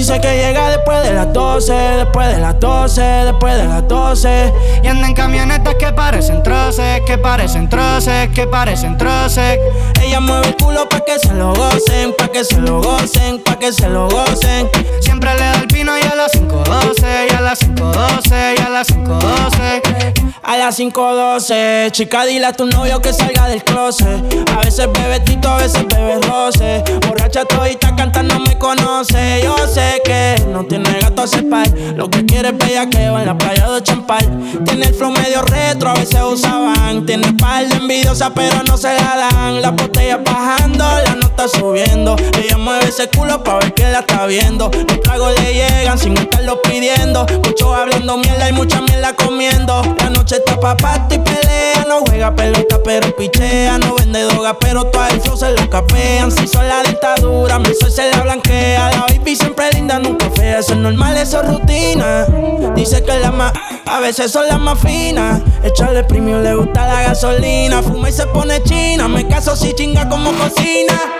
Dice que llega después de las 12, después de las 12, después de las 12. Y anda en camionetas que parecen troces, que parecen troces, que parecen troces. Ella mueve el culo pa' que se lo gocen, pa' que se lo gocen, pa' que se lo gocen. Siempre le da el pino y a las 5.12, y a las 5.12, y a las 5.12. A las 5.12, chica, dile a tu novio que salga del closet. A veces bebe tito, a veces bebe roce. Borracha todita cantando me conoce. Yo sé que no tiene gato a par. Lo que quiere es bellaqueo en la playa de Champal. Tiene el flow medio retro, a veces usaban. Tiene par de envidiosa, pero no se la dan. La botella bajando, la nota subiendo. Ella mueve ese culo pa' ver que la está viendo. Los tragos le llegan sin estarlo pidiendo. Muchos hablando mierda y mucha mierda comiendo. La noche está pa' y pelea. No juega pelota, pero pichea. No vende droga, pero todo el flow se lo capean. Si son la dictadura, mi sol se la blanquea. La baby siempre linda, nunca fea. Eso es normal, eso es rutina. Dice que la más, a veces son las más finas. Echarle premio le gusta la gasolina. Fuma y se pone china. Me caso si chinga como cocina. Y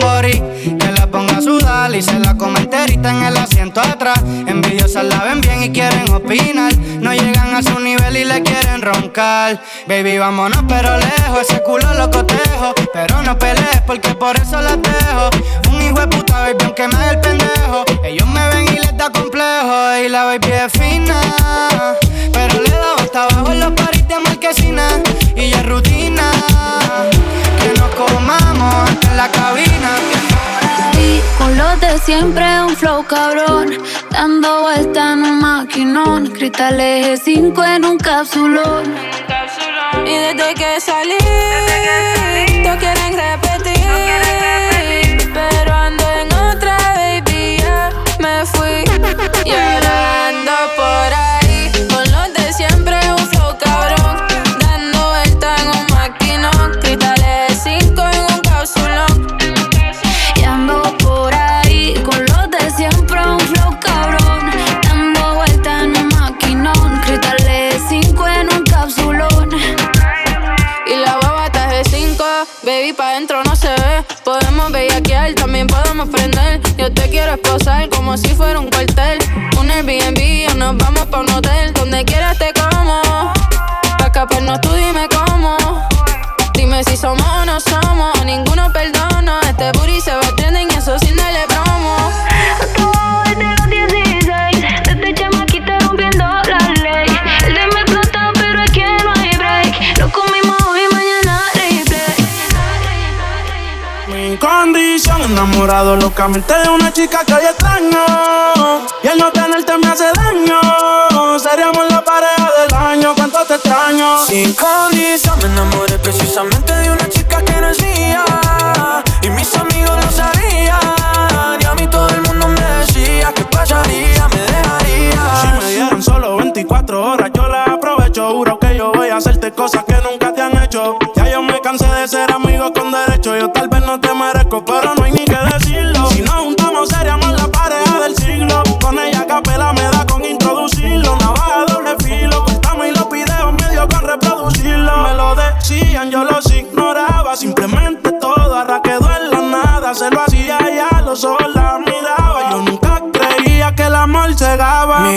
Que la ponga a sudar y se la come enterita en el asiento atrás. Envidiosas la ven bien y quieren opinar. No llegan a su nivel y le quieren roncar. Baby, vámonos pero lejos, ese culo lo cotejo. Pero no pelees porque por eso la dejo. Un hijo de puta, baby, aunque me dé el pendejo. Ellos me ven y les da complejo. Y la baby es fina. Pero le da hasta abajo en los paris de marquesina. Y ya es rutina. Nos comamos en la cabina. Y con los de siempre un flow cabrón. Dando vuelta en un maquinón. Cristal eje 5 en un capsulón Y desde que salí, todos quieren repetir. Pero ando en otra, baby, ya me fui. Y Yo te quiero esposar como si fuera un cuartel. Un Airbnb o nos vamos pa' un hotel. Donde quieras te como. Pa' escaparnos tú dime cómo. Dime si somos o no somos, enamorado locamente de una chica que hoy extraño. Y el no tenerte me hace daño. Seríamos la pareja del año, cuánto te extraño. Sin condición me enamoré precisamente de una chica que no es Y mis amigos lo sabían Y a mí todo el mundo me decía que pasaría, me dejaría Si me dieran solo 24 horas, yo las aprovecho. Juro que yo voy a hacerte cosas que nunca te han hecho. Ya yo me cansé de ser amigo con derecho. Yo tal vez no te merezco, pero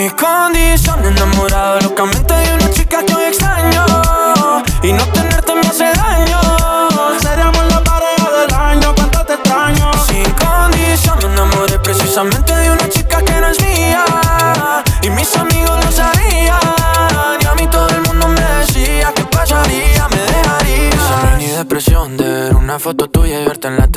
Mi condición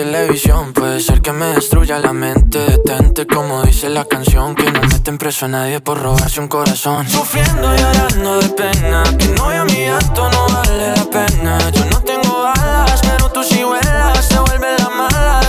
televisión. Puede ser que me destruya la mente. Detente como dice la canción Que no meten preso a nadie por robarse un corazón. Sufriendo y llorando de pena Que novia mi acto no vale la pena. Yo no tengo alas, pero tú sí vuelas Se vuelve la mala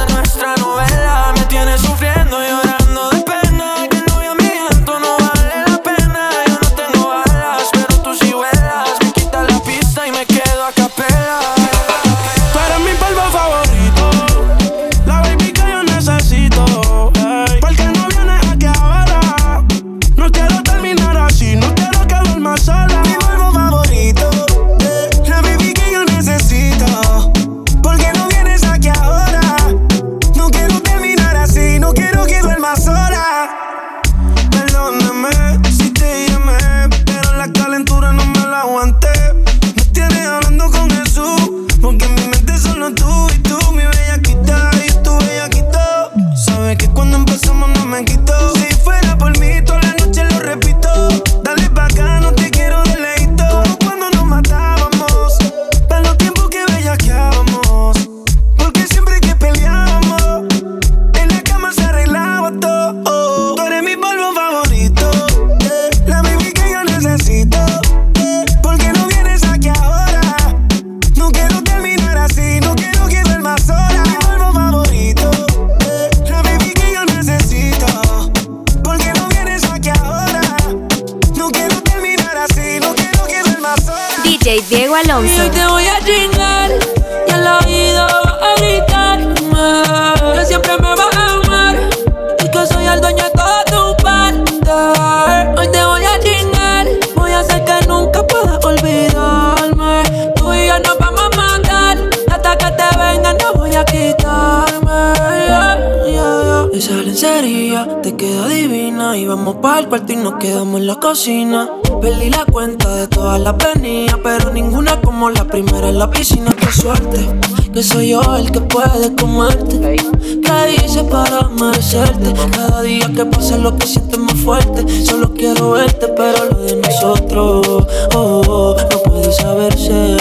en la piscina. Qué suerte, que soy yo el que puede comerte. ¿Qué hice para merecerte? Cada día que pasa lo que sientes más fuerte. Solo quiero verte, pero lo de nosotros oh, oh, no puede saberse.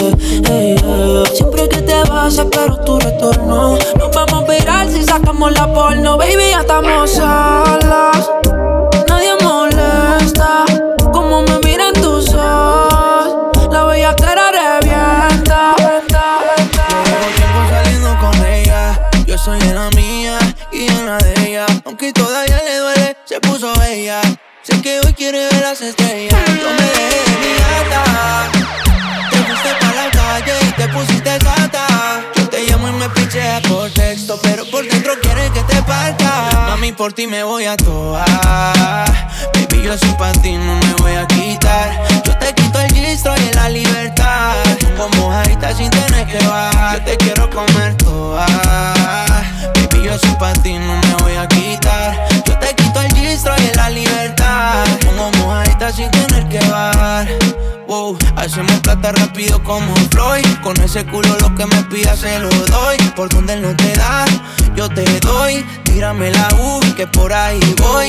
Siempre que te vas, espero tu retorno. Nos vamos a virar si sacamos la porno, baby, ya estamos solas. Por ti me voy a toa. Baby, yo soy pa' ti, no me voy a quitar. Yo te quito el gistro y la libertad. Como mojadita sin tener que bajar. Yo te quiero comer toa. Baby, yo soy pa' ti, no me voy a quitar. Yo te quito el gistro y la libertad. Pongo mojadita sin tener que bajar. Wow, hacemos plata rápido como Floyd. Con ese culo lo que me pidas se lo doy. Por donde no te da, yo te doy. Tírame la U, que por ahí voy.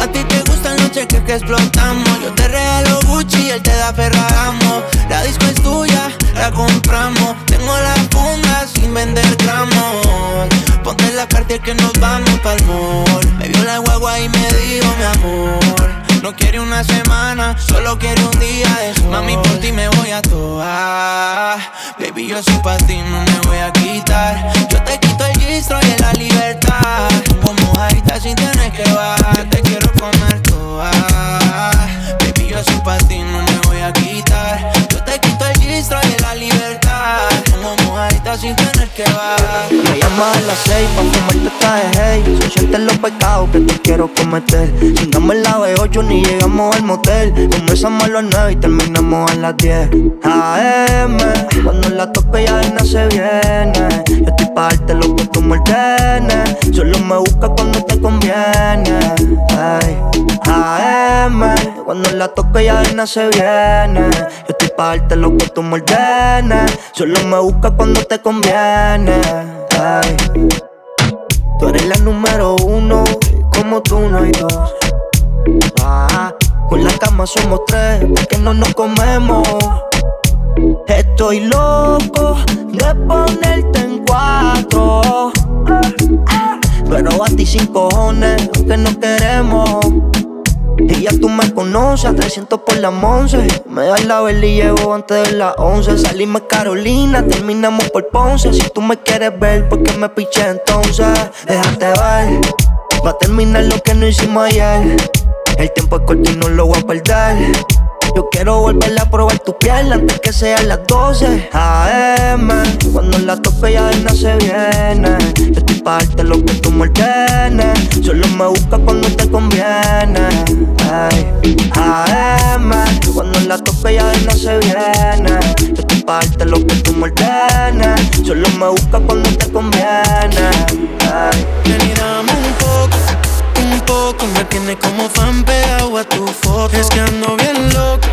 A ti te gustan los cheques que explotamos. Yo te regalo Gucci y él te da Ferragamo. La disco es tuya, la compramos. Tengo la funda sin vender gramos. Ponte la carta que nos vamos pa'l mall. Me vio la guagua y me dijo mi amor. No quiere una semana, solo quiere un día de sol. Mami, por ti me voy a toar. Baby, yo soy pa' ti, no me voy a quitar. Yo te quito el gistro y la libertad. Como mojadita sin tener que bajar. Yo te quiero comer toda. Baby, yo soy pa' ti, no me voy a quitar. Yo te quito el gistro y la libertad. Como mojadita sin tener que bajar. Me llamas a las seis pa' fumarte traje hey. Se sienten los pecados que te quiero cometer. Chingamos la B8 ni llegamos al motel. Comenzamos a las 9 y terminamos a las 10. AM, cuando la toque ya no se viene. Pa' darte lo que tú me Solo me busca cuando te conviene. Ay, AM, cuando la toque ya no se viene. Yo estoy pa' darte lo que tú me Solo me busca cuando te conviene. Ay. Tú eres la número uno, como tú no hay dos. Ah, con la cama somos tres, porque no nos comemos. Estoy loco de ponerte en cuatro. Pero a ti sin cojones, aunque no queremos. Y ya tú me conoces, a 300 por la 11. Me das la vela y llevo antes de las 11. Salimos Carolina, terminamos por Ponce. Si tú me quieres ver, ¿por qué me piché entonces? Déjate ver Va a terminar lo que no hicimos ayer. El tiempo es corto y no lo voy a perder. Yo quiero volver a probar tu piel antes que sean las 12 AM. Cuando la tope ya de se viene. Yo estoy pa' darte lo que tú me ordenes. Solo me busca cuando te conviene. Ay. AM. Cuando la tope ya de se viene. Yo estoy pa' darte lo que tú me ordenes. Solo me busca cuando te conviene. Ay. Un poco me tiene como fan pegado a tu foto. Es que ando bien loco,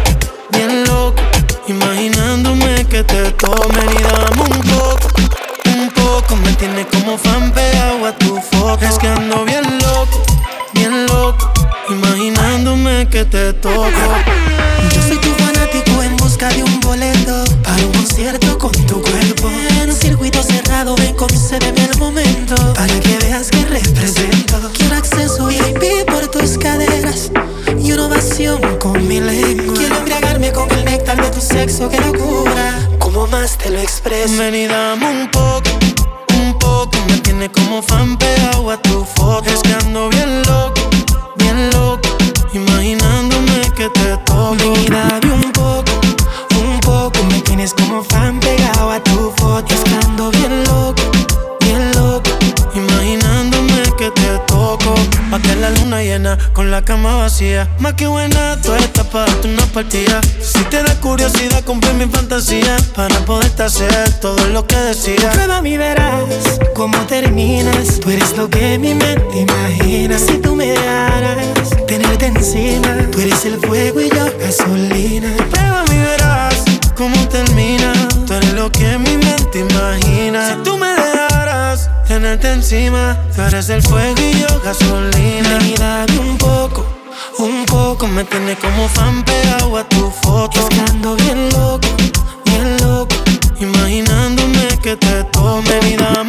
bien loco. Imaginándome que te tomen y dame un poco, un poco. Me tiene como fan pegado a tu foto. Es que ando bien loco, bien loco. Imaginándome que te toco. Yo soy tu fanático en busca de un boleto para un concierto con tu cuerpo. En un circuito cerrado, ven, concédeme el momento para que veas que represento. Quiero acceso VIP por tus caderas y una ovación con mi lengua. Quiero embriagarme con el néctar de tu sexo, que locura. Como más te lo expreso. Ven y dame un poco, un poco. Me tiene como fan pegado a tu foto. Es bien loco, bien loco. Imaginándome que te toco. Y dame un poco, un poco. Me tienes como fan pegado a tu foto. Es que ando bien loco, llena con la cama vacía. Más que buena, tú estás para darte una partida. Si te da curiosidad, cumple mi fantasía. Para poderte hacer todo lo que decía. Prueba mi verás cómo terminas. Tú eres lo que mi mente imagina. Si tú me dejaras tenerte encima, tú eres el fuego y yo gasolina. Prueba mi verás cómo termina. Tú eres lo que mi mente imagina. Si tenerte encima, tú eres el fuego y yo gasolina. Y dame un poco, un poco. Me tiene como fan pegado a tu foto. Estando bien loco, bien loco. Imaginándome que te tome. Y dame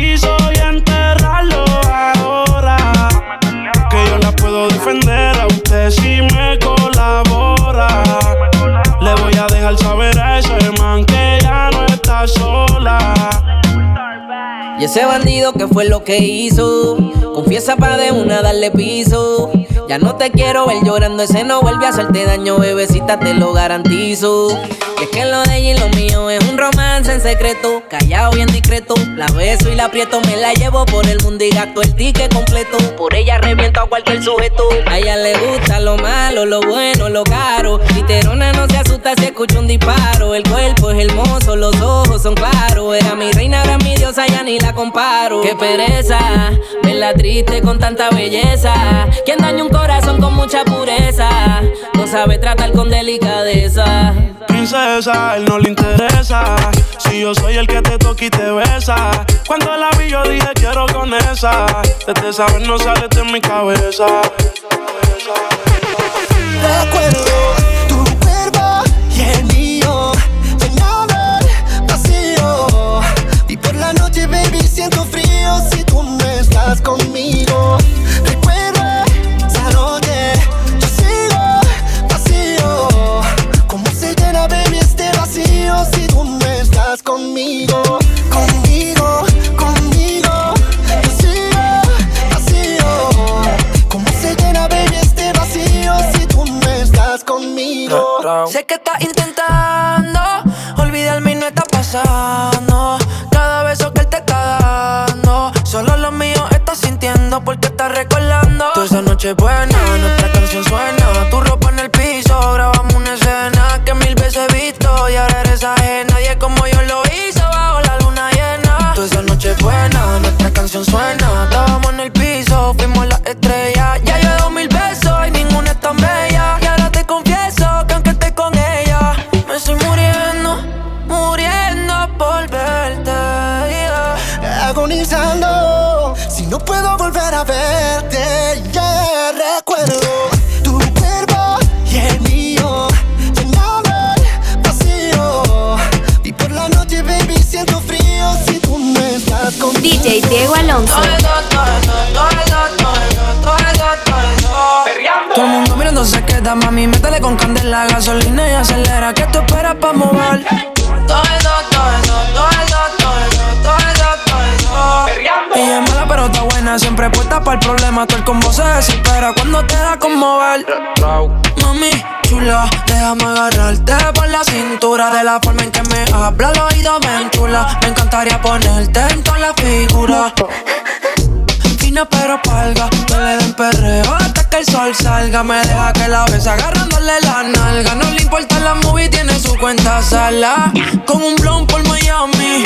piso y enterrarlo ahora. Que yo la puedo defender a usted si me colabora. Le voy a dejar saber a ese man que ya no está sola. Y ese bandido que fue lo que hizo, confiesa pa' de una darle piso. Ya no te quiero ver llorando, ese no vuelve a hacerte daño, bebecita, te lo garantizo. Y es que lo de ella y lo mío es un romance en secreto, callado bien discreto. La beso y la aprieto, me la llevo por el mundo y gasto el ticket completo. Por ella reviento a cualquier sujeto. A ella le gusta lo malo, lo bueno, lo caro. Literona no se asusta si escucha un disparo. El cuerpo es hermoso, los ojos son claros. Era mi reina, era mi diosa, ya ni la comparo. Qué pereza, verla triste con tanta belleza. Quien daña un corazón con mucha pureza, no sabe tratar con delicadeza. Princesa, él no le interesa. Si yo soy el que te toca y te besa. Cuando la vi, yo dije quiero con esa. Desde saber no sale de mi cabeza. Recuerdo tu cuerpo y el mío el vacío Y por la noche, baby, siento frío Si tú no estás conmigo noche buena, DJ Diego Alonso. Todo el mundo mirando se queda, mami, métele con candela, gasolina y acelera, ¿qué tú esperas pa' mover? Todo todo siempre puesta para el problema, todo el combo se desespera cuando te da con mover. Mami, chula, déjame agarrarte por la cintura De la forma en que me habla, el oído me enchula. Me encantaría ponerte en toda la figura Fina pero palga, que le den perreo hasta que el sol salga. Me deja que la besa agarrándole la nalga. No le importa la movie, tiene su cuenta sala. Con un blon por Miami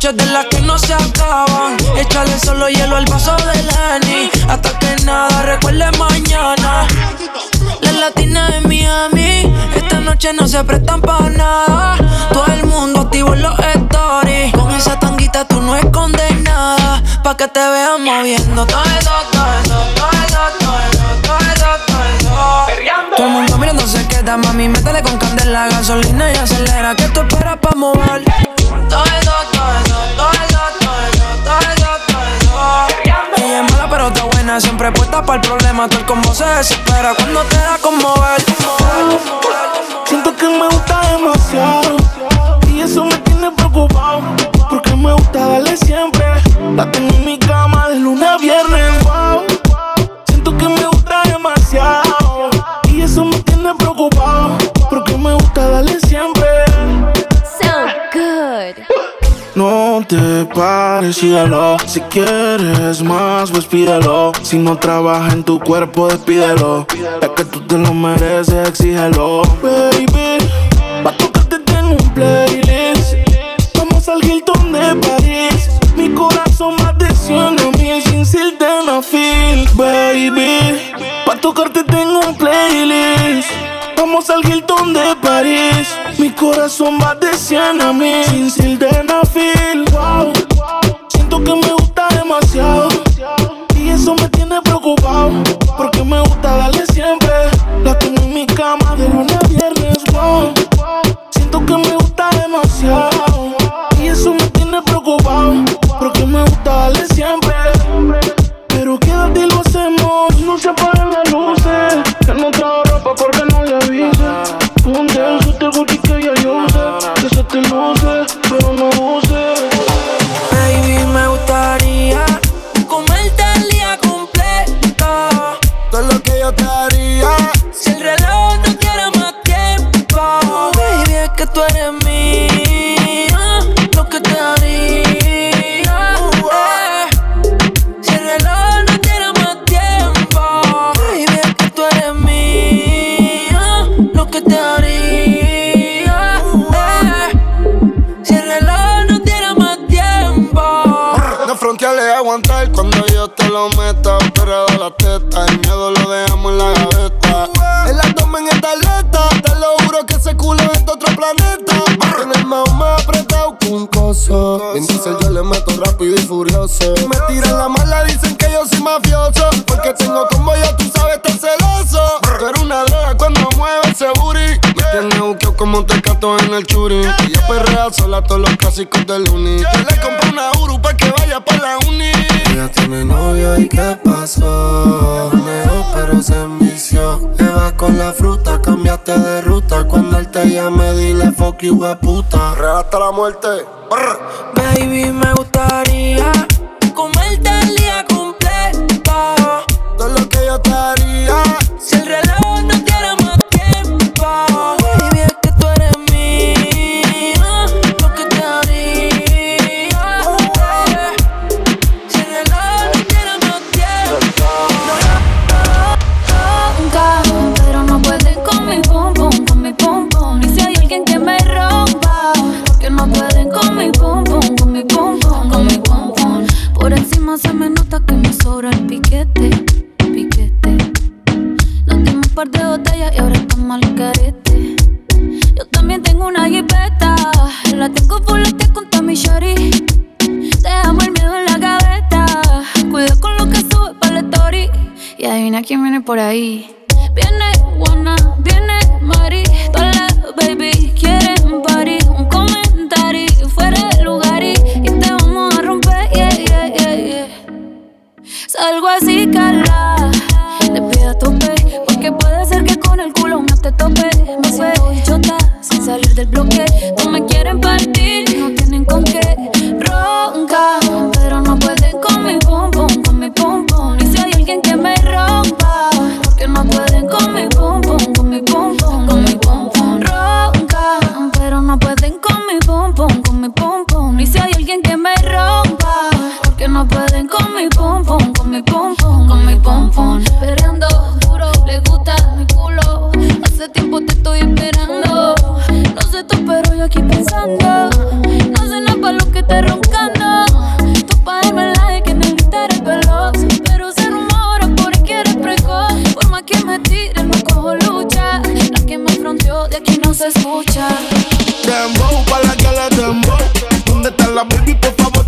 noche es de las que no se acaban. Échale solo hielo al vaso de Lenny. Hasta que nada recuerde mañana. Las latinas de Miami Esta noche no se prestan para nada. Todo el mundo activo en los stories. Con esa tanguita tú no escondes nada. Pa' que te vean moviendo. Todo eso, todo eso, todo eso, todo eso, todo eso, todo eso Todo el mundo mirando se queda Mami, métele con candela. Gasolina y acelera ¿Qué tú esperas pa' mover? Todo eso, Siempre puesta para el problema Todo el combo se desespera Cuando te da como ver Siento que me gusta demasiado y eso me tiene preocupado porque me gusta darle siempre. La tengo en mi cama de lunes a viernes. Wow. Siento que me gusta demasiado y eso me tiene preocupado porque me gusta darle siempre. No te pares. Si quieres más, pues pídelo. Si no trabaja en tu cuerpo, despídelo. Es que tú te lo mereces, exígelo. Baby, pa' tocarte tengo un playlist. Vamos al Hilton de París. Mi corazón más de 100 a mil sin sildenafil. Baby, pa' tocarte tengo un playlist. Vamos al Hilton de París. Mi corazón va de 100 a sin dile fuck you, we puta. Real hasta la muerte. Brr. Baby, me gustaría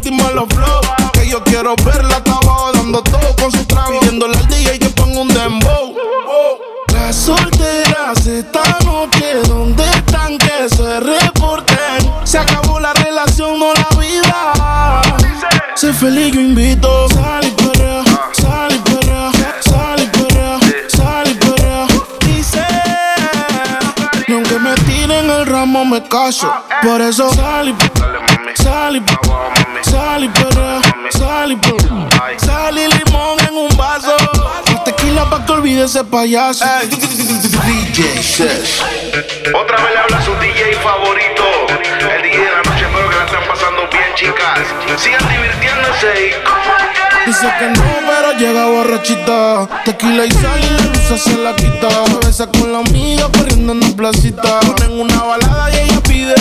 Dime los flow. Que yo quiero verla, abajo dando todo con su trago. Pidiéndole al DJ que ponga un dembow. Las solteras esta noche, ¿dónde están? Que se reporten. Se acabó la relación, no la vida. Sé feliz, yo invito. Sal y perrea, sal y perrea, sal y perrea, sal y. Dice, y aunque me tiren el ramo, me caso. Por eso sal y sal y sal y perrea, sal y perrea. Sal y limón en un vaso. Tequila pa' que olvide ese payaso. DJ Sesh. Otra vez le habla su DJ favorito. El DJ de la noche, espero que la estén pasando bien, chicas. Sigan divirtiéndose y Dice que no, pero llega borrachita. Tequila y sal y la luz se la quita. Se besa con la amiga corriendo en la placita. Ponen una balada y ella pide.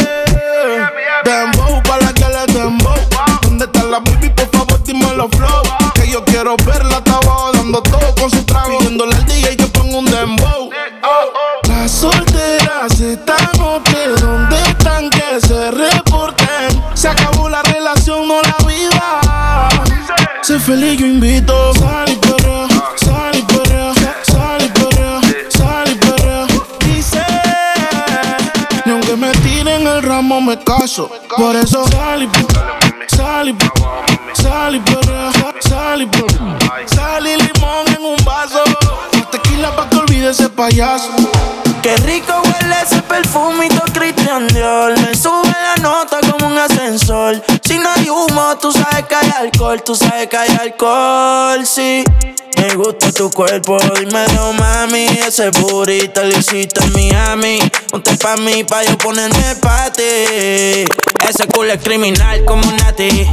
Dembow para la baby? Por favor, dime los flow. Que yo quiero verla, está abajo dando todo con su trago. Pidiéndole al DJ que ponga un dembow. Las solteras esta noche, ¿dónde están? Que se reporten. Se acabó la relación, no la vida. Sé feliz, yo invito. Sal y perrea, sal y perrea, sal y perrea, sal y perrea. Dice, y aunque me tiren el ramo, me caso. Por eso sal y sal y sal y perrea, sal y. Sal y limón en un vaso. Tequila pa' que olvide ese payaso. Qué rico huele ese perfumito Christian Dior Me sube la nota un ascensor. Si no hay humo, tú sabes que hay alcohol Tú sabes que hay alcohol, sí. Me gusta tu cuerpo, dímelo mami. Ese burrito lo hiciste en Miami. Ponte pa' mí, pa' yo ponerme pa' ti. Ese culo es criminal como Nati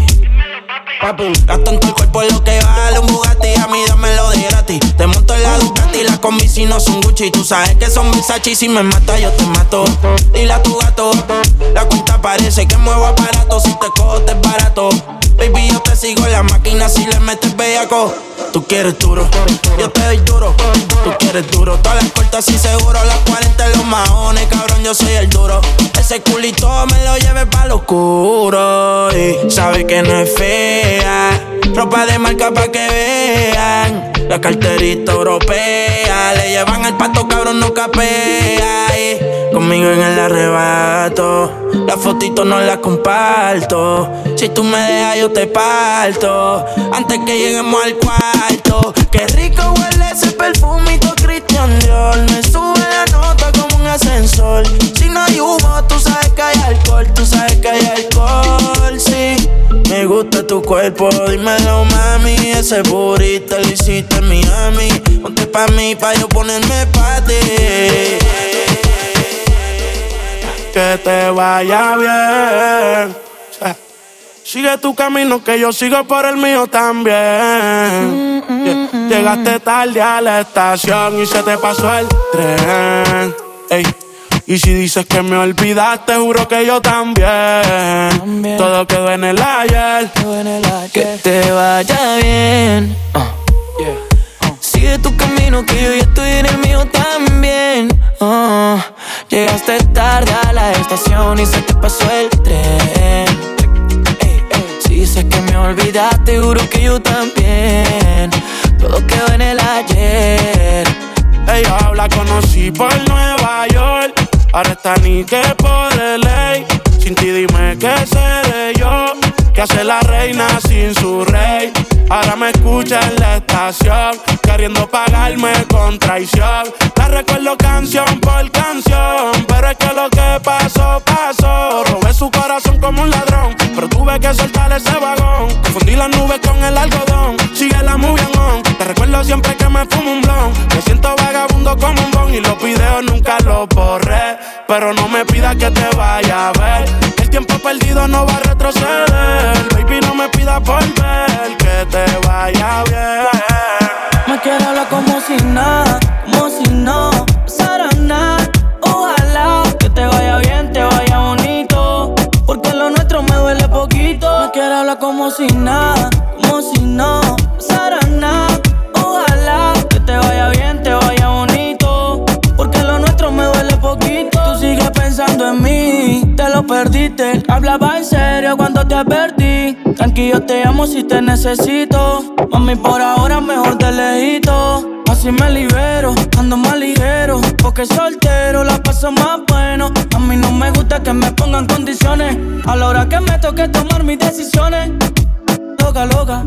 Papi, en tu cuerpo lo que vale un Bugatti A mí dámelo de gratis. Te monto en la Ducati Las combi si no son Gucci. Tú sabes que son Versace y Si me mata yo te mato. Dile a tu gato La cuenta parece que muevo aparato. Si te cojo te es barato. Baby yo te sigo en la máquina Si le metes bellaco. Tú quieres duro Yo te doy duro. Tú quieres duro Todas las cortas y seguro. Las 40 en los maones Cabrón yo soy el duro. Ese culito me lo lleve pa' lo oscuro Y sabe que no es Ropa de marca pa' que vean. La carterita europea Le llevan el pato cabrón no capea. Conmigo en el arrebato. La fotito no la comparto. Si tú me dejas yo te parto. Antes que lleguemos al cuarto. Qué rico huele ese perfumito Christian Dior. Me sube ascensor Si no hay humo tú sabes que hay alcohol Tú sabes que hay alcohol, sí Me gusta tu cuerpo, dímelo mami Ese burrito lo hiciste en Miami Ponte pa' mí, pa' yo ponerme pa' ti que te vaya bien. Sigue tu camino que yo sigo por el mío también. Yeah. Llegaste tarde a la estación y se te pasó el tren. Ey. Y si dices que me olvidaste, juro que yo también. Todo quedó en el ayer. Que te vaya bien. Ah. Sigue tu camino que yo ya estoy en el mío también. Ah, llegaste tarde a la estación y se te pasó el tren. Si dices que me olvidaste, juro que yo también. todo quedó en el ayer. Ella habla, conocí por Nueva York. Ahora está ni que por ley. Sin ti dime qué seré yo. Que hace la reina sin su rey. Ahora me escucha en la estación, queriendo pagarme con traición. La recuerdo canción por canción, pero es que lo que pasó, pasó. Robé su corazón como un ladrón, pero tuve que soltar ese vagón. Confundí las nubes con el algodón, sigue la movie on. Te recuerdo siempre que me fumo un blon. Me siento vagabundo como un bon y los videos nunca los borré. Pero no me pidas que te vaya a ver. El tiempo perdido no va a retroceder. Baby, no me pidas volver, que te vaya bien. Me quiero hablar como si nada, como si no pasara nada. Ojalá que te vaya bien, te vaya bonito. Porque lo nuestro me duele poquito. Me quiero hablar como si nada, como si no pasara nada. Perdiste. Hablaba en serio cuando te advertí. Tranquilo, te amo si te necesito. Mami, por ahora mejor te lejito. Así me libero, ando más ligero. Porque soltero la paso más bueno. A mí no me gusta que me pongan condiciones. A la hora que me toque tomar mis decisiones. Loca, loca.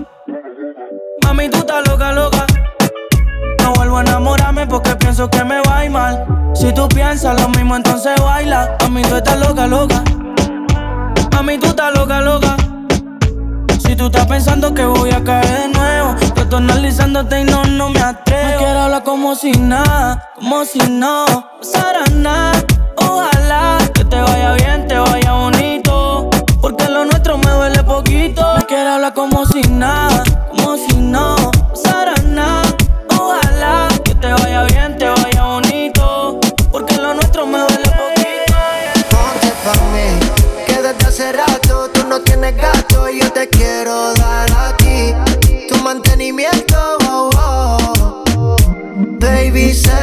Mami, tú estás loca, loca. No vuelvo a enamorarme porque pienso que me va a ir mal. Si tú piensas lo mismo, entonces baila. Mami, tú estás loca, loca. Mami, tú estás loca, loca. Si tú estás pensando que voy a caer de nuevo, yo estoy analizándote y no, no me atrevo. Me quiero hablar como si nada, como si no pasara nada. Ojalá que te vaya bien, te vaya bonito. Porque lo nuestro me duele poquito. Me quiero hablar como si nada, yo te quiero dar a ti tu mantenimiento. oh, oh. Baby, sé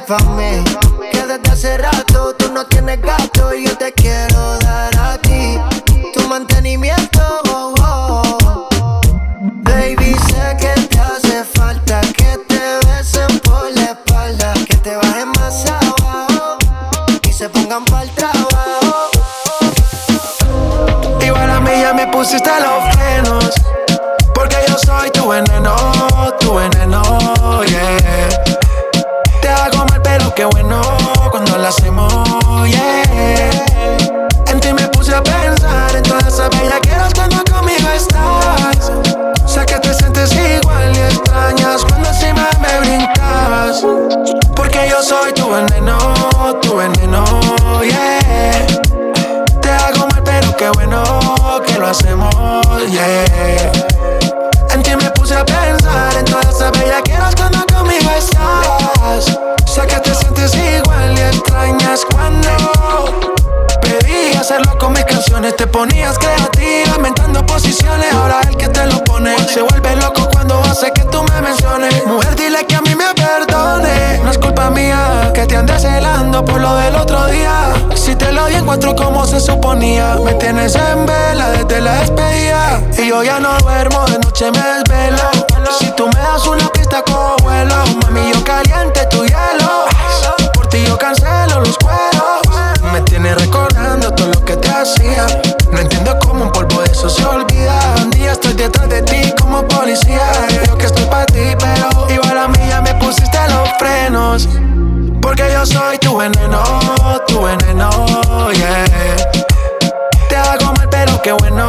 pa' mí, Te ponías creativa, inventando posiciones. Ahora el que te lo pone se vuelve loco cuando hace que tú me menciones. Mujer, dile que a mí me perdone. No es culpa mía que te andes celando por lo del otro día. Si te lo di encuentro como se suponía. Me tienes en vela desde la despedida. Y yo ya no duermo, de noche me desvelo. Si tú me das una pista, cojo vuelo. Mami, yo caliente tu hielo. Por ti yo cancelo los cueros. Me tienes recordando todo lo que te hacía. No entiendo cómo un polvo de eso se olvida. Un día estoy detrás de ti como policía. Creo que estoy para ti, pero igual a mí ya me pusiste los frenos. Porque yo soy tu veneno, tu veneno, yeah. Te hago mal, pero qué bueno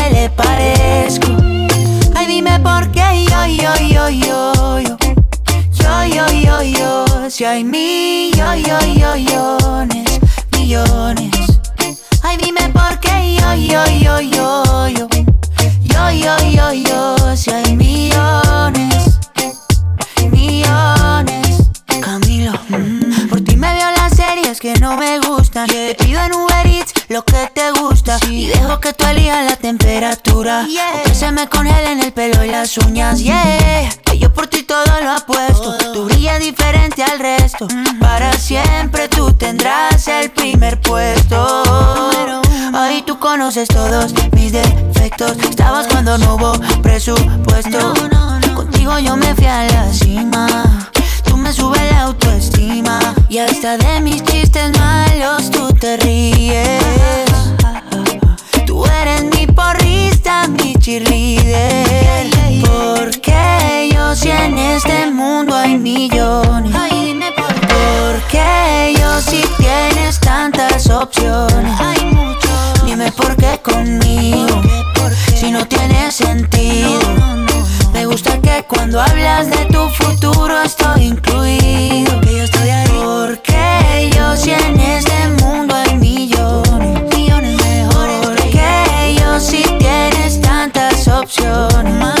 parezco. Ay, dime por qué yo, yo, yo, yo, yo. Yo, yo, yo, yo. Si hay millones, millones. Ay, dime por qué yo, yo, yo, yo, yo. Yo, yo, yo, yo. Si conoces todos mis defectos. Estabas cuando no hubo presupuesto. Contigo yo me fui a la cima. Tú me subes la autoestima. Y hasta de mis chistes malos tú te ríes. Tú eres mi porrista, mi cheerleader. Porque yo si en este mundo hay millones. Porque yo si tienes tantas opciones. Dime por qué conmigo. Si no tiene sentido. Me gusta que cuando hablas de tu futuro estoy incluido. Que yo estoy ahí. Porque yo si en este mundo hay millones, millones mejores. Porque yo si tienes tantas opciones,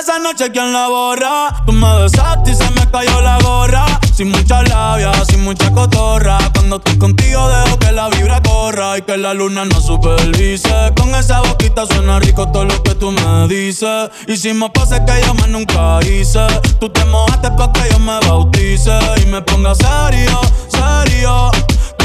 esa noche quién la borra. Tú me besaste y se me cayó la gorra. Sin mucha labia, sin mucha cotorra. Cuando estoy contigo dejo que la vibra corra y que la luna no supervise. Con esa boquita suena rico todo lo que tú me dices. Hicimos pases que yo más nunca hice. Tú te mojaste pa' que yo me bautice y me ponga serio, serio.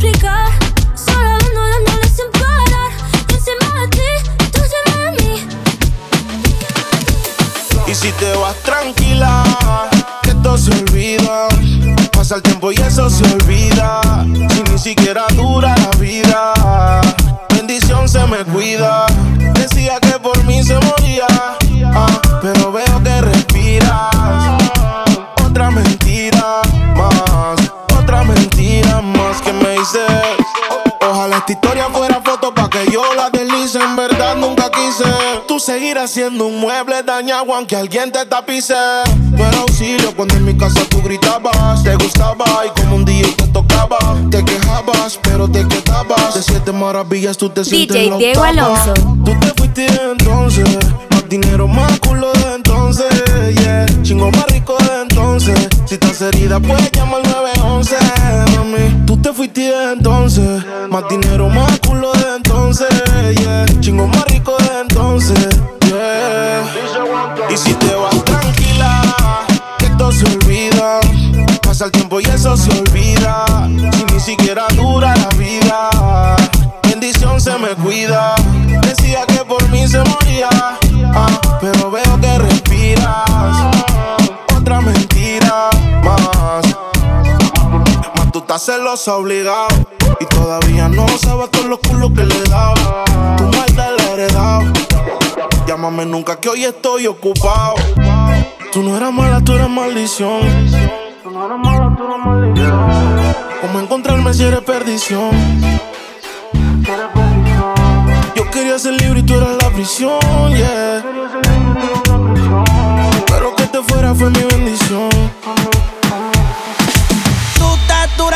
explicar. Solo dando, dándole sin. Yo encima de ti, tú encima de mí. Y si te vas tranquila, que esto se olvida. Pasa el tiempo y eso se olvida. Si ni siquiera dura la vida, bendición se me cuida. Decía que por mí se moría, ah, pero veo que respiras. Esta historia fuera foto pa' que yo la deslice. En verdad nunca quise. Tú seguirás siendo un mueble dañado aunque alguien te tapice. No era auxilio cuando en mi casa tú gritabas. Te gustaba y como un día te tocaba. Te quejabas, pero te quedabas. De siete maravillas tú te sientes DJ Diego. Alonso. Tú te fuiste entonces. Más dinero, más culo de Chingo más rico de entonces. Si estás herida, puedes llamar al 911. Mami, tú te fuiste entonces. Más dinero, más culo de entonces. Yeah. Chingo más rico de entonces. Yeah. Y si te vas tranquila, que esto se olvida. Pasa el tiempo y eso se olvida. Celosa obligado. Y todavía no sabes todos los culos que le daba. Tu maldad la he heredado. Llámame nunca que hoy estoy ocupado. Tú no eras mala, tú eras maldición. Tú no eras mala, tú eras maldición. ¿Cómo encontrarme si eres perdición? Yo quería ser libre y tú eras la prisión, yeah. Pero que te fuera fue mi bendición.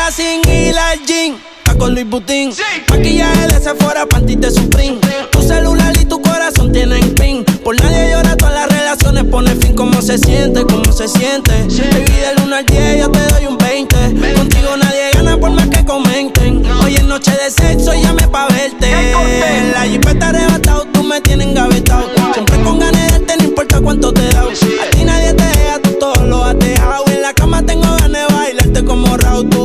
Estatura sin ir al gym. Con Luis Butín, maquillaje de Sephora, panty de Supreme. Tu celular y tu corazón tienen pin. Por nadie llora, todas las relaciones pone fin. ¿Cómo se siente? ¿Cómo se siente? Baby, del 1 al 10 yo te doy un 20. Contigo nadie gana por más que comenten. Hoy es noche de sexo, llame pa' verte. La jipeta arrebatado, tú me tienes engavetado. Siempre con ganas de darte, no importa cuánto te da. A ti nadie te deja, tú todo lo has dejado. En la cama tengo ganas de bailarte como Raúl.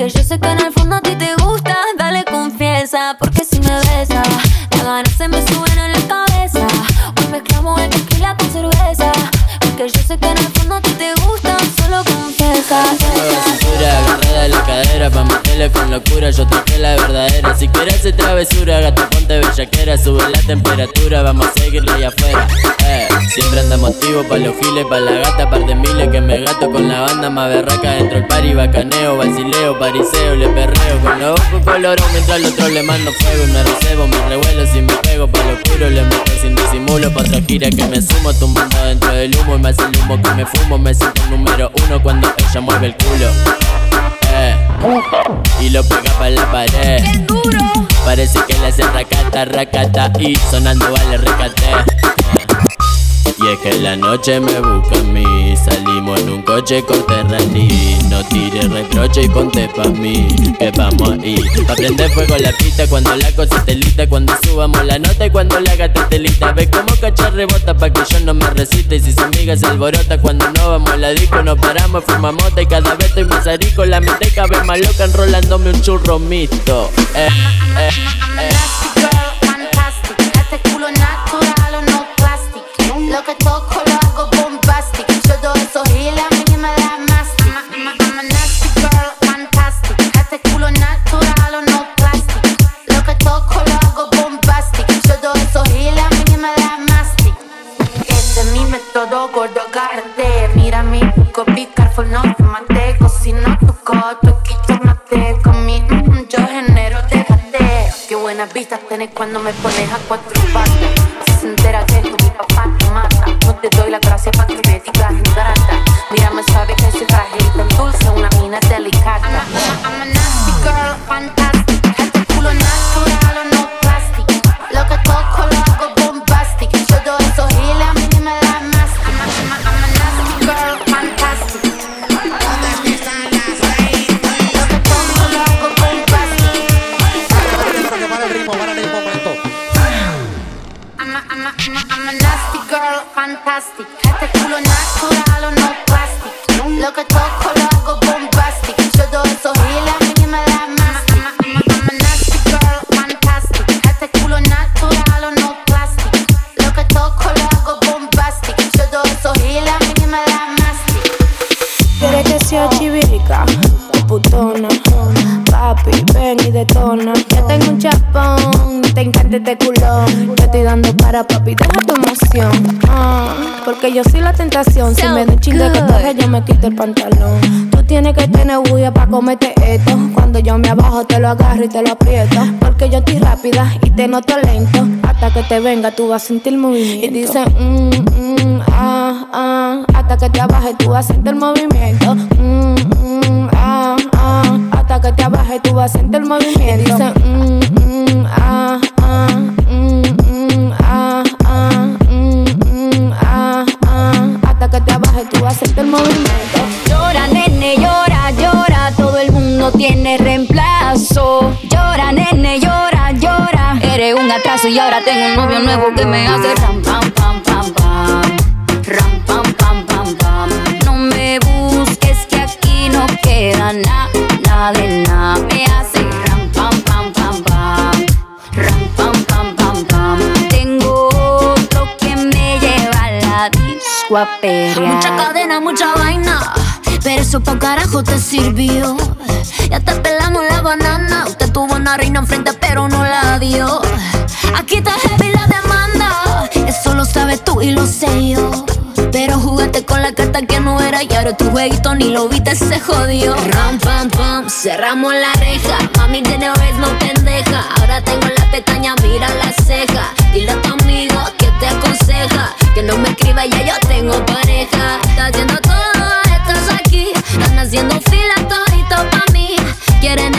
Porque yo sé que en el fondo a ti te gusta, dale confianza. Porque si me besa, las ganas se me suben a la cabeza. Hoy mezclamos el tequila con cerveza. Porque yo sé que en el fondo a ti te gusta, solo cintura, agarrada la cadera Pa' meterle con locura, yo traje la verdadera Si quieres hacer travesura, gato ponte bellaquera Sube la temperatura, vamos a seguirlo allá afuera. Eh, Siempre anda motivo pa' los giles, pa' la gata Par de miles que me gato con la banda más berraca Dentro el party, bacaneo, vacileo, pariseo Le perreo. Con los ojos colorados Mientras al otro le mando fuego Y me recebo, me revuelo si me pego pa' lo oscuro Le meto sin disimulo pa' otra gira que me sumo Tumbando dentro del humo y más el humo que me fumo Me siento número uno cuando ella mueve el culo Y lo pega pa' la pared. Parece que le hace racata, racata Y sonando vale recate Y es que la noche me busca a mí. Salimos en un coche con Terrani. No tires reproche y ponte pa' mí. Que vamos ahí. Pa' prender fuego la pista cuando la cosa telita. Cuando subamos la nota y cuando la gata telita. Ve como cachar rebota pa' que yo no me resista. Y si su amiga se alborota cuando no vamos a la disco, nos paramos, fumamos y cada vez estoy más arico. La mente cabe más loca enrolándome un churro mixto. Eh, eh, eh. Tenés cuando me pones a cuatro patas. Si se entera que esto mi papá te mata. No te doy la gracia pa' que me digas. Mírame te lo aprieto. Porque yo estoy rápida y te noto lento. Hasta que te venga, tú vas a sentir movimiento. Y dice, mm, mm, ah, ah. Hasta que te abajes, tú vas a sentir movimiento. Un novio nuevo que me hace ram, pam, pam, pam, pam. Ram, pam, pam, pam, pam. No me busques que aquí no queda nada, nada de nada. Me hace ram, pam, pam, pam, pam. Ram, pam, pam, pam, pam. Tengo otro que me lleva a la disco a. Mucha cadena, mucha vaina. Pero eso pa' carajo te sirvió. Ya te pelamos la banana. Usted tuvo una reina enfrente, pero no la dio. Aquí está heavy la demanda. Eso lo sabes tú y lo sé yo. Pero jugaste con la carta que no era y ahora tu jueguito ni lo viste, se jodió. Ram, pam, pam, cerramos la reja. Mami, de es no pendeja. Ahora tengo la pestaña, mira la ceja. Dile a tu amigo que te aconseja. Que no me escriba, ya yo tengo pareja. Está haciendo todo, estás aquí. Están haciendo fila todito pa' mí. Quiere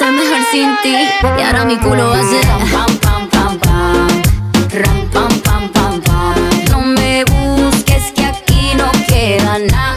Estoy mejor sin ti. Y ahora mi culo hace ram, pam, pam, pam, pam. Ram, pam, pam, pam, pam. No me busques que aquí no queda nada,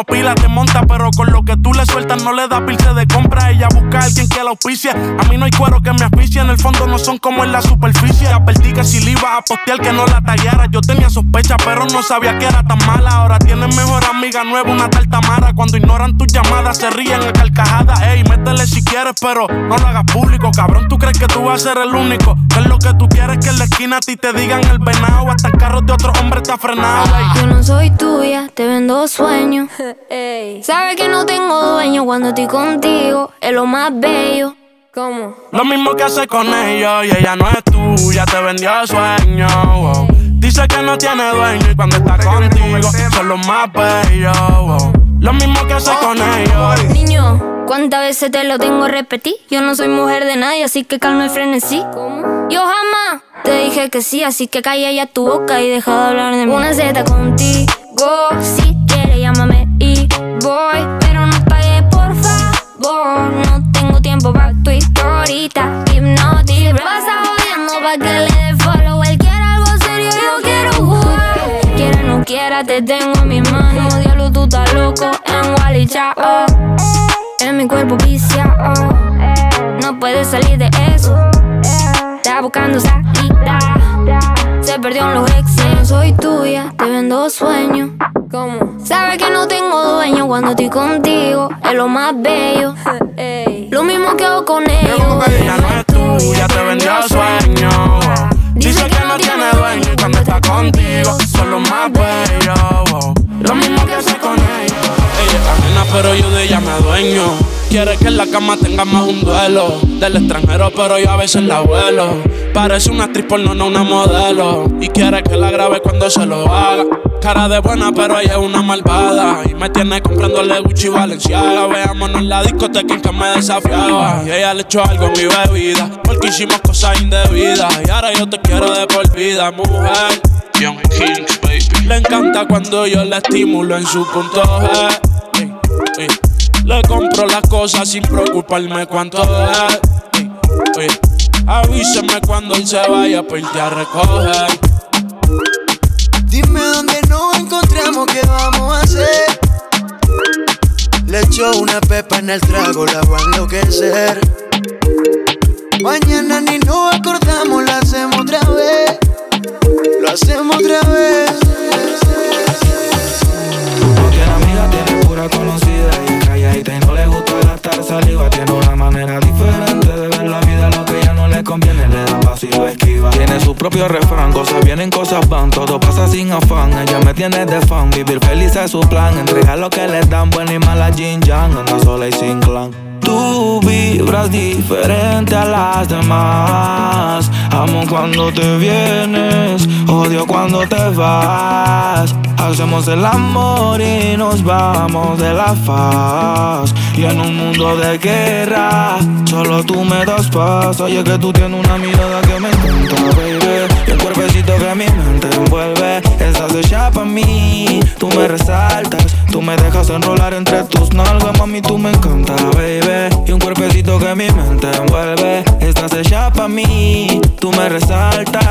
pila, te monta, pero con lo que tú le sueltas no le da pilce de compra. Ella busca a alguien que la auspicia. A mí no hay cuero que me asfixie, en el fondo no son como en la superficie. Advertí que si le iba a postear que no la tallara. Yo tenía sospecha, pero no sabía que era tan mala. Ahora tienes mejor amiga nueva, una tal Tamara. Cuando ignoran tus llamadas, se ríen a carcajadas. Ey, métele si quieres, pero no lo hagas público. Cabrón, tú crees que tú vas a ser el único. Que es lo que tú quieres que en la esquina a ti te digan el venado. Hasta el carro de otro hombre está frenado. Yo no soy tuya, te vendo sueños. Sabes que no tengo dueño cuando estoy contigo, es lo más bello. ¿Cómo? Lo mismo que hace con ellos y ella no es tuya, te vendió sueño. wow. Dice que no tiene dueño y cuando está contigo son los más bellos. wow. Lo mismo que hace con ellos. Niño, ¿cuántas veces te lo tengo a repetir? Yo no soy mujer de nadie, así que calma el frenesí. ¿Cómo? Yo jamás te dije que sí, así que calla ya tu boca y deja de hablar de mí. Una Z contigo, si quieres llámame y voy, pero no pagues por favor. No tengo tiempo para tu historita, hipnotic. Pasa jodiendo pa' que le dé follow. Él quiere algo serio, yo quiero jugar. Quiera no quiera, te tengo en mis manos. Diablo, tú estás loco en Wally Chao. En mi cuerpo viciado, no puedes salir de eso. Está buscando salida. Perdió en los exes. No soy tuya, te vendo sueños. ¿Cómo? Sabes que no tengo dueño cuando estoy contigo. Es lo más bello. Lo mismo que hago con ellos. Ella no es tuya, te vendió sueño. Dice que no tiene dueño y cuando está contigo son los más bellos. Lo mismo que hace con pero yo de ella me dueño. Quiere que en la cama tenga más un duelo. Del extranjero, pero yo a veces la vuelo. Parece una actriz porno, no una modelo. Y quiere que la grabe cuando se lo haga. Cara de buena, pero ella es una malvada. Y me tiene comprándole Gucci y Valenciaga. Veámonos en la discoteca en que me desafiaba. Y ella le echó algo en mi bebida. Porque hicimos cosas indebidas. Y ahora yo te quiero de por vida, mujer. Young Kings, baby. Le encanta cuando yo la estimulo en su punto G. Le compro las cosas sin preocuparme cuánto es. Ey. Avíseme cuando él se vaya para irte a recoger. Dime dónde nos encontramos, qué vamos a hacer. Le echo una pepa en el trago, la voy a enloquecer. Mañana tiene de fan, vivir feliz es su plan. Entregar lo que le dan, buena y mala Jin Yang, anda sola y sin clan. Tú vibras diferente a las demás. Amo cuando te vienes, odio cuando te vas. Hacemos el amor y nos vamos de la faz. Y en un mundo de guerra, solo tú me das paz. Oye, que tú tienes una mirada que me encanta, baby. Y el cuerpecito que mi mente envuelve. Estás hecha pa' mí, tú me resaltas. Tú me dejas enrolar entre tus nalgas, mami, tú me encanta, baby. Y un cuerpecito que mi mente envuelve. Estás hecha pa' mí, tú me resaltas.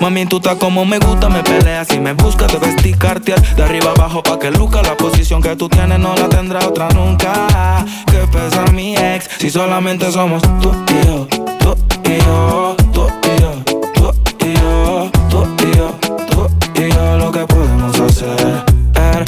Mami, tú estás como me gusta, me peleas y me buscas, te vestir cartier de arriba abajo pa' que luca. La posición que tú tienes no la tendrá otra nunca. Que pesa mi ex, si solamente somos tú y yo, tú y yo,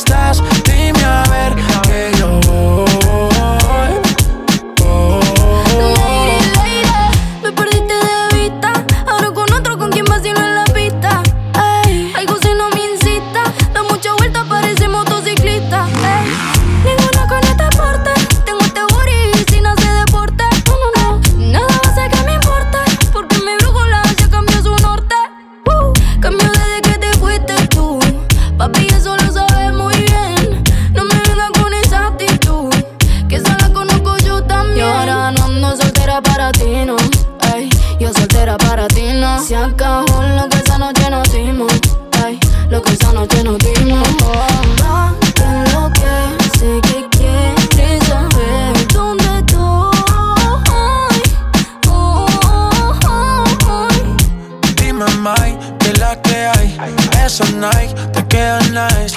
estás? Dime a ver que yo. Se acabó lo que esa noche nos dimos. Ey, lo que esa noche nos dimos. Oh, lo que sé que quieres saber dónde estoy. Dime, Mike, que la que hay. Esos Nike te quedan nice.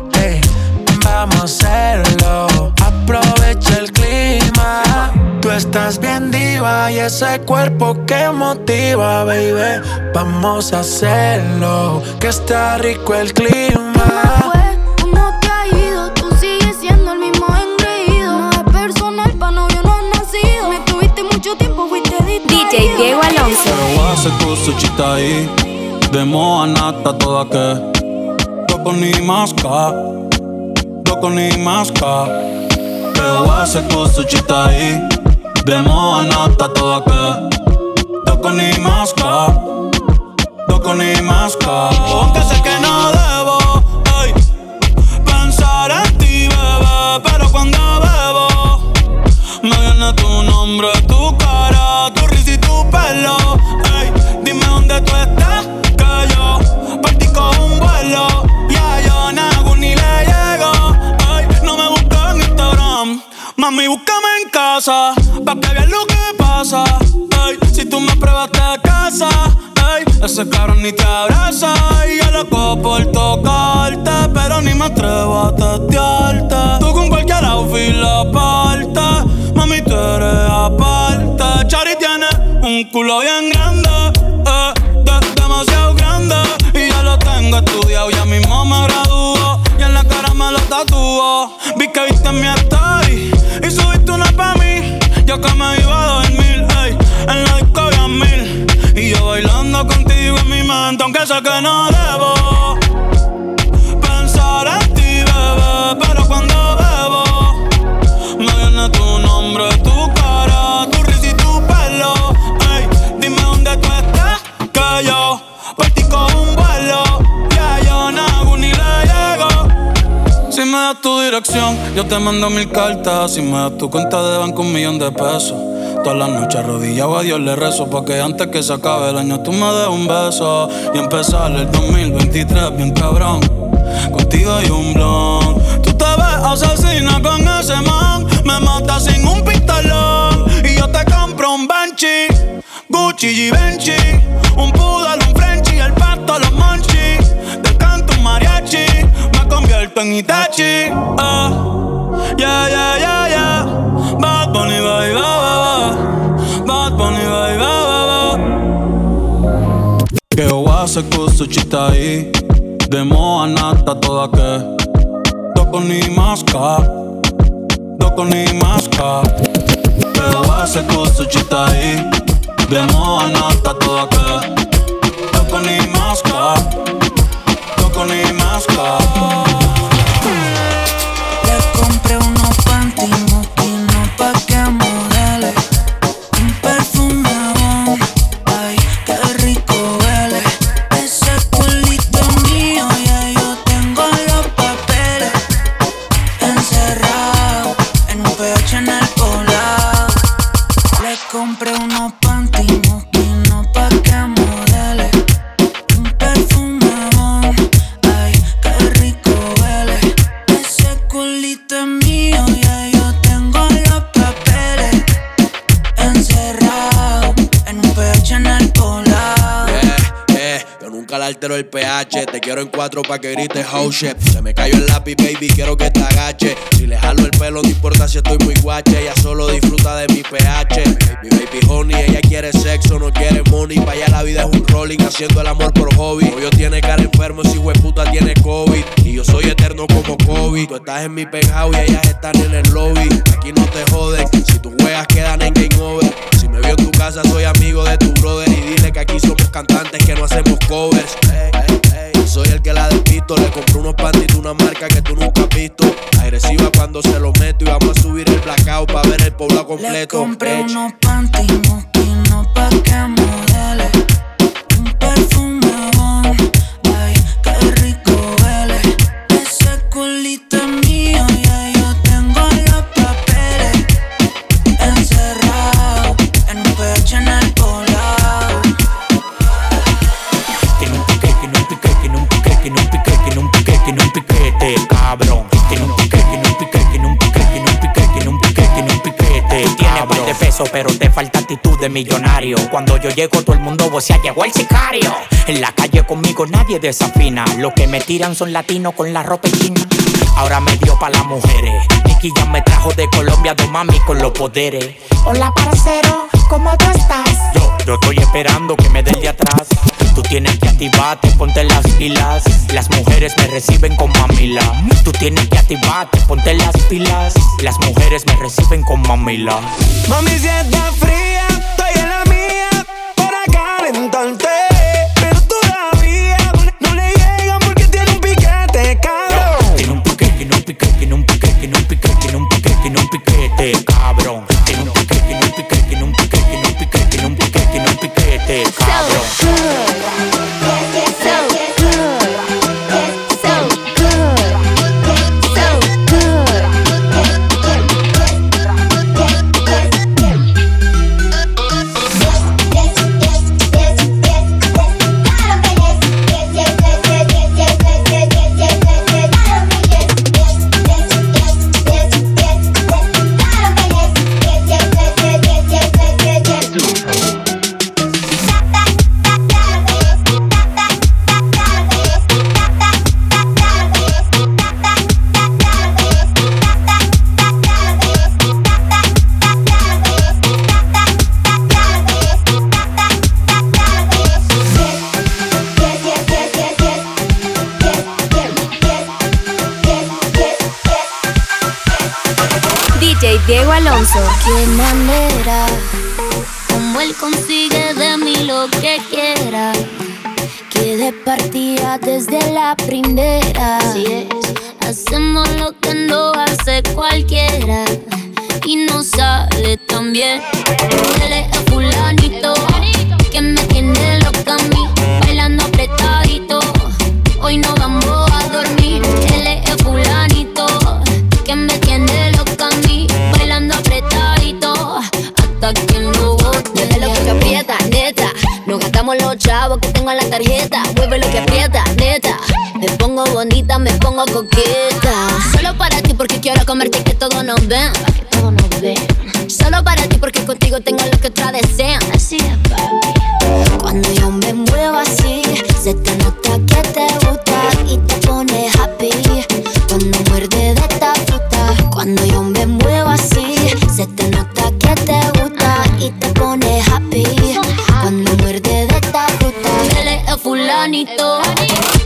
Vamos a hacerlo. Aprovecha el clima. Tú estás bien diva y ese cuerpo que motiva, baby. Vamos a hacerlo, que está rico el clima. ¿Cómo te ha ido? Tú sigues siendo el mismo engreído. No es personal, pa' novio no has nacido. Me tuviste mucho tiempo, fuiste DJ Diego Alonso. Pero hace tu suchita ahí De moa nata toda que Doko ni maska Doko ni maska Pero hace tu suchita ahí. De moa nata toda que Doko ni maska Doko ni maska Aunque sé que no debo ey, Pensar en ti, bebé Pero cuando bebo me viene tu nombre, tu cara, tu risa y tu pelo. Mami, búscame en casa, pa' que veas lo que pasa. Ey, si tú me pruebas te casa, ey, ese cabrón ni te abraza. Y yo loco por tocarte, pero ni me atrevo a testearte. Tú con cualquier outfit la parte, mami, tú eres aparte. Chari tiene un culo bien grande, eh, de- demasiado grande. Y ya lo tengo estudiado, ya mismo me gradúo. Lo. Vi que viste mi story y subiste una pa' mí. Yo que me iba a dormir, ey, en la disco había mil. Y yo bailando contigo en mi mente, aunque sé que no debo tu dirección, yo te mando mil cartas. Si me das tu cuenta de banco, un millón de pesos. Todas las noches arrodillado a Dios le rezo Pa' que antes que se acabe el año tú me des un beso. Y empezar el 2023 bien cabrón. Contigo hay un blon. Tú te ves asesina con ese man. Me matas sin un pistolón Y yo te compro un Benchi Gucci y Benchi Un poodle, En Itachi. Ah. Yeah, yeah, yeah, yeah. Bad Bunny, bye, bye, bye. Bad Bunny, bye, bye, bye. Que wase kusuchita ahí. De moa nata toda que. Doko ni maska Doko ni maska Que wase kusuchita ahí. De moa nata toda que. Doko ni maska Doko ni maska bajártelo el pH. Te quiero en cuatro pa' que grites oh shit. Se me cayó el lápiz, baby, quiero que te agache. Si le jalo el pelo, no importa si estoy muy guache. Ella solo disfruta de mi pH. Mi baby honey, ella quiere sexo, no quiere money. Pa' allá la vida es un rolling, haciendo el amor por hobby. Yo tiene cara enfermo, si puta tiene COVID. Y yo soy eterno como COVID. Tú estás en mi penthouse y ellas están en el lobby. Aquí no te joden, si tus juegas quedan en game over. Me veo en tu casa, soy amigo de tu brother. Y dile que aquí somos cantantes que no hacemos covers. soy el que la despisto. Le compré unos panties una marca que tú nunca has visto. Agresiva cuando se lo meto y vamos a subir el blackout para ver el pueblo completo. Le compré unos panties no pa' que modele. Un perfume de pero te falta actitud de millonario. Cuando yo llego, todo el mundo vocea, llegó el sicario. En la calle conmigo nadie desafina. Los que me tiran son latinos con la ropa china. Ahora me dio pa' las mujeres. Nicky ya me trajo de Colombia, dos mami con los poderes. Hola, parcero, ¿cómo tú estás? Yo, yo estoy esperando que me den de atrás. Tú tienes que activarte, ponte las pilas. Las mujeres me reciben con mamila. Tú tienes que activarte, ponte las pilas. Las mujeres me reciben con mamila. Mami, si está fría, estoy en la mía. Para calentarte. Piquete, cabrón. Tiene un piquete, tiene un piquete, tiene un piquete, tiene un piquete, tiene un piquete, cabrón.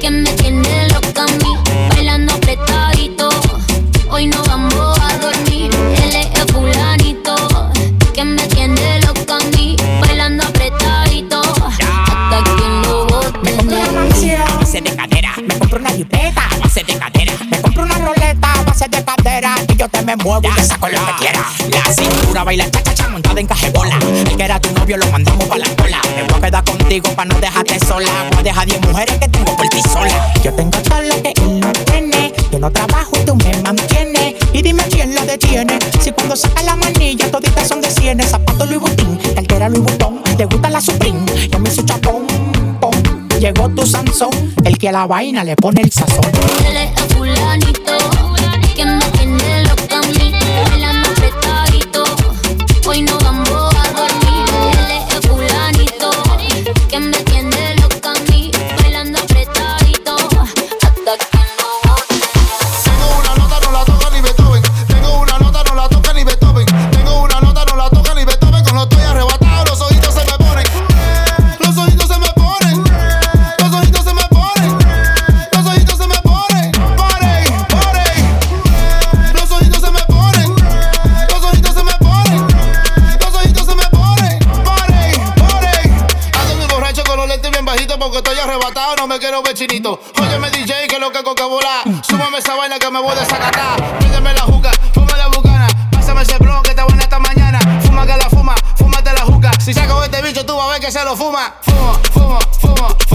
Que me tiene loca a mí, bailando apretadito. Hoy no vamos a dormir. Él es el fulanito que me tiene loca a mí, bailando apretadito. Hasta que no bote. A base de cadera, me compro una jipeta base de cadera. Me compro una roleta base de cadera. Y yo te me muevo y te saco lo que quieras. La cintura baila cha cha cha montada en cajebola. El que era tu novio lo mandamos pa' la cola. Me voy a quedar contigo pa' no dejarte sola. Voy a dejar 10 mujeres que tengo por ti sola. Yo tengo todo lo que él no tiene. Yo no trabajo tú me mantienes. Y dime quién lo detiene. Si cuando saca la manilla toditas son de cienes. Zapato Louis Vuitton, cartera Louis Vuitton. Te gusta la Supreme, yo me su chapón. pom. Llegó tu Sansón, el que a la vaina le pone el sazón. Es el fulanito chinito. Óyeme, DJ, que lo que coca volar. Súmame esa vaina que me voy a desacatar. Pídeme la juca, fuma la bucana. Pásame ese blon que está buena esta mañana. Fuma que la fuma, fúmate la juca. Si saco este bicho, tú vas a ver que se lo fuma. Fumo, fumo, fumo, fumo.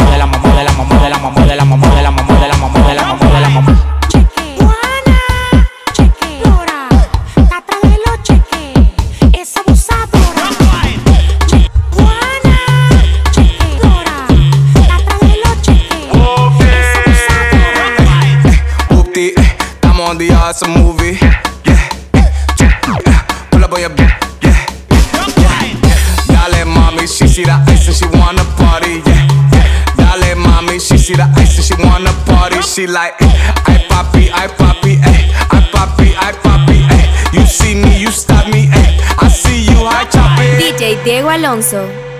see the ice and she wanna party. She like, I poppy, I poppy, ay, I poppy, I poppy, ay. Eh, eh. You see me, you stop me, ay. I see you, I chop it. DJ Diego Alonso.